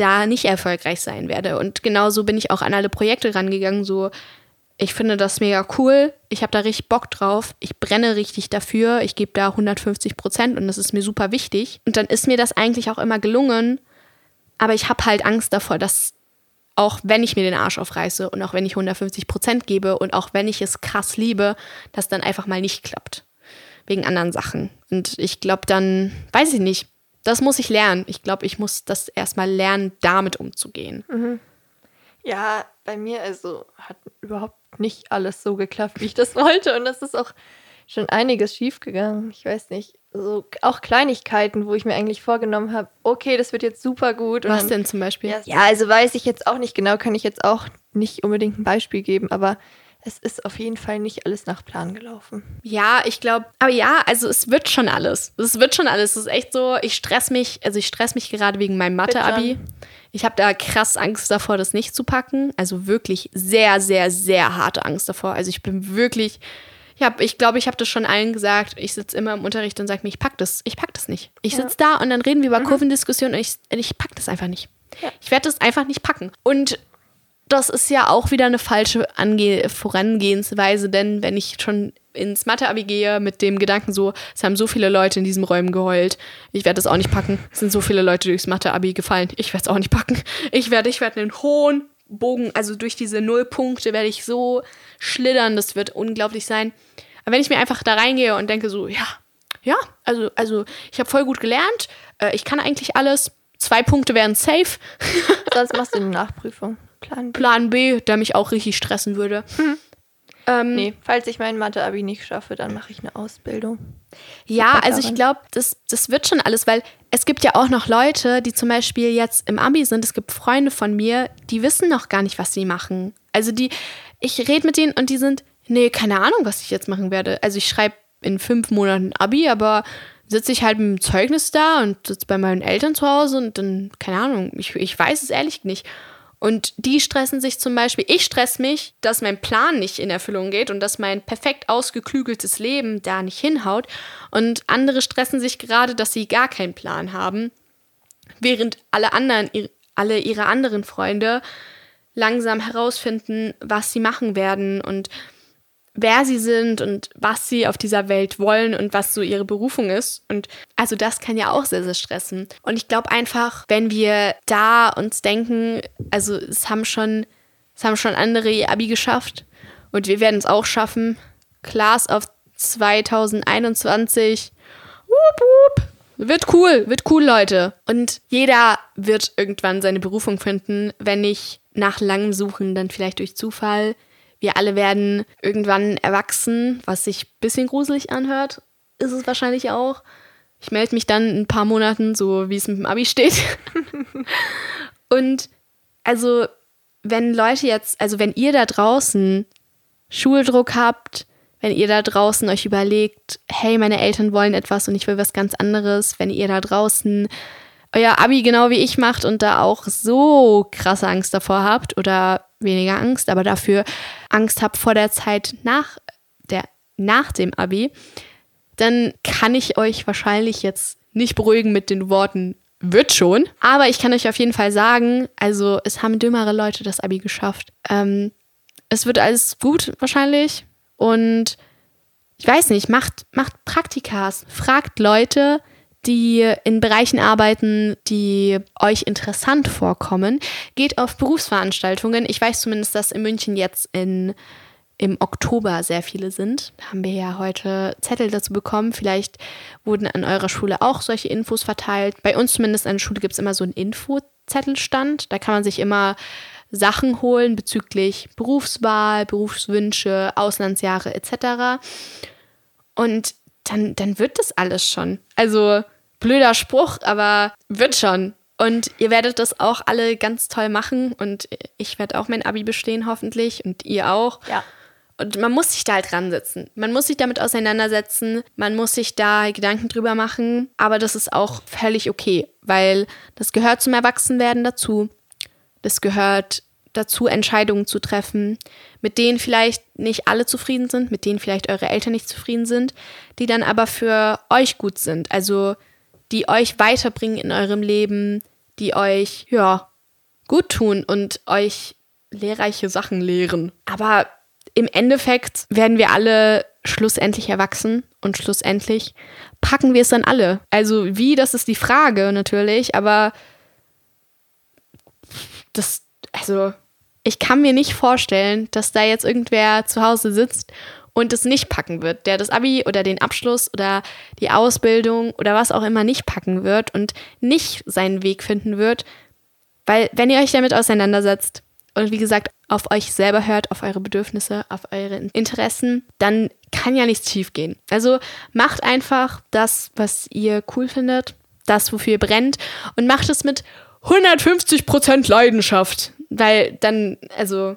Speaker 1: da nicht erfolgreich sein werde. Und genauso bin ich auch an alle Projekte rangegangen, so ich finde das mega cool. Ich habe da richtig Bock drauf. Ich brenne richtig dafür. Ich gebe da 150 Prozent und das ist mir super wichtig. Und dann ist mir das eigentlich auch immer gelungen. Aber ich habe halt Angst davor, dass auch wenn ich mir den Arsch aufreiße und auch wenn ich 150 Prozent gebe und auch wenn ich es krass liebe, das dann einfach mal nicht klappt. Wegen anderen Sachen. Und ich glaube dann, weiß ich nicht, das muss ich lernen. Ich glaube, ich muss das erstmal lernen, damit umzugehen.
Speaker 2: Ja, bei mir also hat überhaupt nicht alles so geklappt, wie ich das wollte. Und das ist auch schon einiges schiefgegangen. Ich weiß nicht. So, auch Kleinigkeiten, wo ich mir eigentlich vorgenommen habe, okay, das wird jetzt super gut.
Speaker 1: Was
Speaker 2: dann-
Speaker 1: denn zum Beispiel?
Speaker 2: Ja, ja, also weiß ich jetzt auch nicht genau, kann ich jetzt auch nicht unbedingt ein Beispiel geben, aber es ist auf jeden Fall nicht alles nach Plan gelaufen.
Speaker 1: Ja, ich glaube, aber ja, also es wird schon alles. Es wird schon alles. Es ist echt so, ich stress mich, also ich stress mich gerade wegen meinem Mathe-Abi. Ich habe da krass Angst davor, das nicht zu packen. Also wirklich sehr, sehr, sehr harte Angst davor. Also ich bin wirklich, ich glaube, ich, glaub, ich habe das schon allen gesagt. Ich sitze immer im Unterricht und sage mir, ich pack das, ich pack das nicht. Ich sitze da und dann reden wir über Kurvendiskussionen und ich, ich pack das einfach nicht.
Speaker 2: Ja.
Speaker 1: Ich werde das einfach nicht packen. Und das ist ja auch wieder eine falsche Ange Vorangehensweise, denn wenn ich schon ins Mathe-Abi gehe mit dem Gedanken so, es haben so viele Leute in diesen Räumen geheult, ich werde das auch nicht packen. Es sind so viele Leute durchs Mathe-Abi gefallen, ich werde es auch nicht packen. Ich werde, ich werde einen hohen Bogen, also durch diese Nullpunkte werde ich so schlittern, das wird unglaublich sein. Aber wenn ich mir einfach da reingehe und denke so, ja, ja, also, also ich habe voll gut gelernt, äh, ich kann eigentlich alles, zwei Punkte wären safe.
Speaker 2: Sonst machst du eine Nachprüfung. Plan B.
Speaker 1: Plan B, der mich auch richtig stressen würde. Ähm,
Speaker 2: Nee, falls ich mein Mathe-Abi nicht schaffe, dann mache ich eine Ausbildung.
Speaker 1: Ja,
Speaker 2: Super
Speaker 1: also ich glaube, das, das wird schon alles, weil es gibt ja auch noch Leute, die zum Beispiel jetzt im Abi sind. Es gibt Freunde von mir, die wissen noch gar nicht, was sie machen. Also die, ich rede mit denen und die sind, nee, keine Ahnung, was ich jetzt machen werde. Also ich schreibe in fünf Monaten Abi, aber sitze ich halt mit dem Zeugnis da und sitze bei meinen Eltern zu Hause und dann, keine Ahnung, ich, ich weiß es ehrlich nicht. Und die stressen sich zum Beispiel, ich stress mich, dass mein Plan nicht in Erfüllung geht und dass mein perfekt ausgeklügeltes Leben da nicht hinhaut. Und andere stressen sich gerade, dass sie gar keinen Plan haben, während alle anderen, alle ihre anderen Freunde langsam herausfinden, was sie machen werden und wer sie sind und was sie auf dieser Welt wollen und was so ihre Berufung ist. Und also das kann ja auch sehr, sehr stressen. Und ich glaube einfach, wenn wir da uns denken, also es haben schon, es haben schon andere ihr Abi geschafft und wir werden es auch schaffen. Class of 2021. Wup, wup. Wird cool, wird cool, Leute. Und jeder wird irgendwann seine Berufung finden, wenn nicht nach langem Suchen, dann vielleicht durch Zufall. Wir alle werden irgendwann erwachsen, was sich ein bisschen gruselig anhört, ist es wahrscheinlich auch. Ich melde mich dann in ein paar Monaten, so wie es mit dem Abi steht. Und also, wenn Leute jetzt, also wenn ihr da draußen Schuldruck habt, wenn ihr da draußen euch überlegt, hey, meine Eltern wollen etwas und ich will was ganz anderes, wenn ihr da draußen euer Abi genau wie ich macht und da auch so krasse Angst davor habt oder weniger Angst, aber dafür Angst habt vor der Zeit nach, der, nach dem Abi, dann kann ich euch wahrscheinlich jetzt nicht beruhigen mit den Worten wird schon. Aber ich kann euch auf jeden Fall sagen, also es haben dümmere Leute das Abi geschafft. Ähm, es wird alles gut wahrscheinlich. Und ich weiß nicht, macht, macht Praktikas, fragt Leute, die in Bereichen arbeiten, die euch interessant vorkommen. Geht auf Berufsveranstaltungen. Ich weiß zumindest, dass in München jetzt in, im Oktober sehr viele sind. Da haben wir ja heute Zettel dazu bekommen. Vielleicht wurden an eurer Schule auch solche Infos verteilt. Bei uns zumindest an der Schule gibt es immer so einen Infozettelstand. Da kann man sich immer Sachen holen bezüglich Berufswahl, Berufswünsche, Auslandsjahre etc. Und dann, dann wird das alles schon. Also blöder Spruch, aber wird schon. Und ihr werdet das auch alle ganz toll machen und ich werde auch mein Abi bestehen hoffentlich und ihr auch.
Speaker 2: Ja.
Speaker 1: Und man muss sich da halt dran setzen. Man muss sich damit auseinandersetzen. Man muss sich da Gedanken drüber machen. Aber das ist auch völlig okay, weil das gehört zum Erwachsenwerden dazu. Das gehört dazu, Entscheidungen zu treffen, mit denen vielleicht nicht alle zufrieden sind, mit denen vielleicht eure Eltern nicht zufrieden sind, die dann aber für euch gut sind. Also die euch weiterbringen in eurem Leben, die euch, ja, gut tun und euch lehrreiche Sachen lehren. Aber im Endeffekt werden wir alle schlussendlich erwachsen und schlussendlich packen wir es dann alle. Also wie, das ist die Frage natürlich, aber das, also ich kann mir nicht vorstellen, dass da jetzt irgendwer zu Hause sitzt und es nicht packen wird, der das Abi oder den Abschluss oder die Ausbildung oder was auch immer nicht packen wird und nicht seinen Weg finden wird, weil wenn ihr euch damit auseinandersetzt und wie gesagt auf euch selber hört, auf eure Bedürfnisse, auf eure Interessen, dann kann ja nichts schiefgehen. Also macht einfach das, was ihr cool findet, das, wofür ihr brennt und macht es mit 150% Leidenschaft, weil dann, also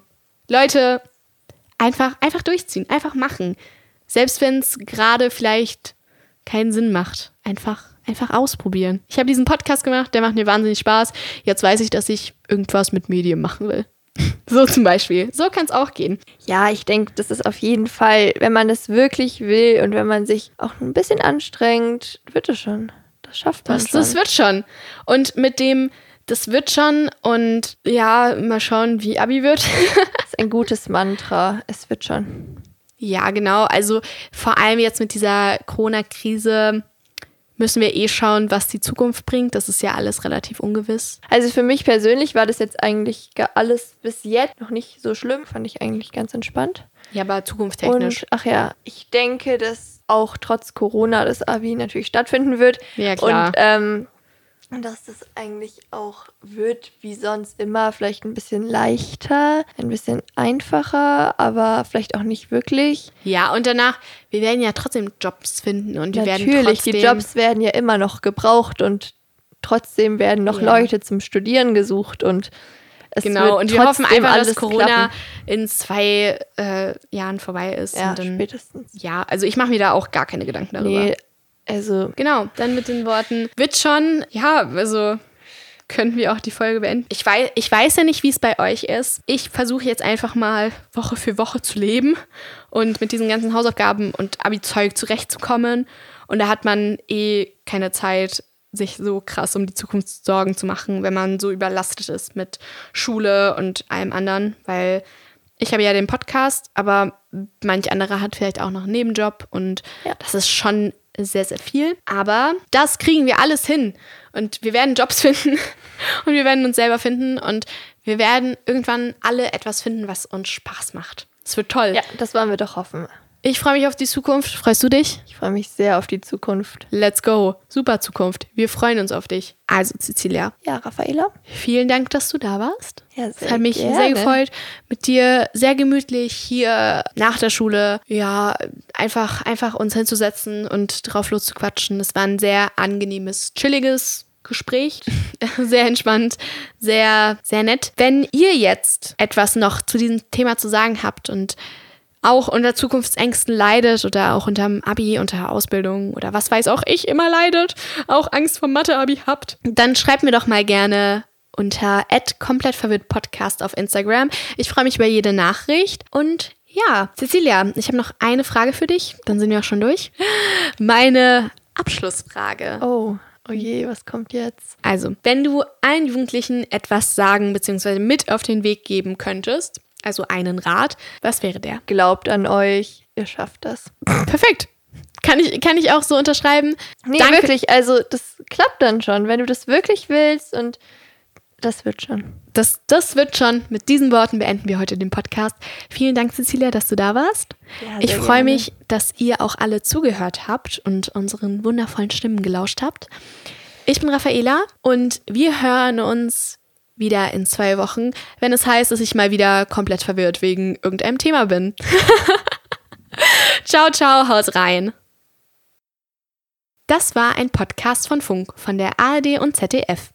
Speaker 1: Leute, einfach, einfach durchziehen, einfach machen. Selbst wenn es gerade vielleicht keinen Sinn macht. Einfach, einfach ausprobieren. Ich habe diesen Podcast gemacht, der macht mir wahnsinnig Spaß. Jetzt weiß ich, dass ich irgendwas mit Medien machen will. So zum Beispiel. So kann es auch gehen.
Speaker 2: Ja, ich denke, das ist auf jeden Fall, wenn man es wirklich will und wenn man sich auch ein bisschen anstrengt, wird es schon. Das schafft man
Speaker 1: das,
Speaker 2: schon.
Speaker 1: Das wird schon. Und mit dem, das wird schon und ja, mal schauen, wie Abi wird.
Speaker 2: das ist ein gutes Mantra. Es wird schon.
Speaker 1: Ja, genau. Also vor allem jetzt mit dieser Corona-Krise müssen wir eh schauen, was die Zukunft bringt. Das ist ja alles relativ ungewiss.
Speaker 2: Also für mich persönlich war das jetzt eigentlich alles bis jetzt noch nicht so schlimm. Fand ich eigentlich ganz entspannt.
Speaker 1: Ja, aber zukunftstechnisch.
Speaker 2: Und ach ja, ich denke, dass auch trotz Corona das Abi natürlich stattfinden wird.
Speaker 1: Ja, klar.
Speaker 2: Und ähm, dass das eigentlich auch wird wie sonst immer, vielleicht ein bisschen leichter, ein bisschen einfacher, aber vielleicht auch nicht wirklich.
Speaker 1: Ja, und danach, wir werden ja trotzdem Jobs finden und die
Speaker 2: Natürlich,
Speaker 1: werden trotzdem,
Speaker 2: die Jobs werden ja immer noch gebraucht und trotzdem werden noch
Speaker 1: Ja.
Speaker 2: Leute zum Studieren gesucht und es
Speaker 1: Genau,
Speaker 2: wird
Speaker 1: und wir hoffen einfach, dass Corona
Speaker 2: klappen.
Speaker 1: in zwei äh, Jahren vorbei ist.
Speaker 2: Ja,
Speaker 1: und dann,
Speaker 2: spätestens.
Speaker 1: ja, also ich mache mir da auch gar keine Gedanken darüber.
Speaker 2: Nee, also
Speaker 1: Genau, dann mit den Worten, wird schon, ja, also könnten wir auch die Folge beenden. Ich weiß, ich weiß ja nicht, wie es bei euch ist. Ich versuche jetzt einfach mal Woche für Woche zu leben und mit diesen ganzen Hausaufgaben und Abi-Zeug zurechtzukommen. Und da hat man eh keine Zeit, sich so krass um die Zukunft Sorgen zu machen, wenn man so überlastet ist mit Schule und allem anderen, weil ich habe ja den Podcast, aber manch anderer hat vielleicht auch noch einen Nebenjob und
Speaker 2: Ja.
Speaker 1: das ist schon sehr, sehr viel. Aber das kriegen wir alles hin. Und wir werden Jobs finden und wir werden uns selber finden und wir werden irgendwann alle etwas finden, was uns Spaß macht. Es wird toll.
Speaker 2: ja, das wollen wir doch hoffen.
Speaker 1: Ich freue mich auf die Zukunft. Freust du dich?
Speaker 2: Ich freue mich sehr auf die Zukunft.
Speaker 1: Let's go. Super Zukunft. Wir freuen uns auf dich. Also, Cecilia,
Speaker 2: Ja, Raffaela?
Speaker 1: vielen Dank, dass du da warst.
Speaker 2: Ja,
Speaker 1: Es hat mich sehr gefreut, mit dir sehr gemütlich hier nach der Schule, ja, einfach, einfach uns hinzusetzen und drauf loszuquatschen. Es war ein sehr angenehmes, chilliges Gespräch. Sehr entspannt, sehr, sehr nett. Wenn ihr jetzt etwas noch zu diesem Thema zu sagen habt und auch unter Zukunftsängsten leidet oder auch unterm Abi, unter Ausbildung oder was weiß auch ich immer leidet, auch Angst vor Mathe-Abi habt, dann schreibt mir doch mal gerne unter komplett verwirrt Podcast auf Instagram. Ich freue mich über jede Nachricht und ja, Cecilia, ich habe noch eine Frage für dich, dann sind wir auch schon durch. Meine Abschlussfrage.
Speaker 2: Oh, oh je, was kommt jetzt?
Speaker 1: Also, wenn du allen Jugendlichen etwas sagen bzw. mit auf den Weg geben könntest, also einen Rat. Was wäre der?
Speaker 2: Glaubt an euch, ihr schafft das.
Speaker 1: Perfekt. Kann ich, kann ich auch so unterschreiben.
Speaker 2: Nee,
Speaker 1: Danke.
Speaker 2: wirklich, also das klappt dann schon, wenn du das wirklich willst und das wird schon.
Speaker 1: Das, das wird schon. Mit diesen Worten beenden wir heute den Podcast. Vielen Dank, Cecilia, dass du da warst.
Speaker 2: Ja,
Speaker 1: ich freue mich, dass ihr auch alle zugehört habt und unseren wundervollen Stimmen gelauscht habt. Ich bin Raffaela und wir hören uns wieder in zwei Wochen, wenn es heißt, dass ich mal wieder komplett verwirrt wegen irgendeinem Thema bin. ciao, ciao, haut rein. Das war ein Podcast von Funk, von der ARD und ZDF.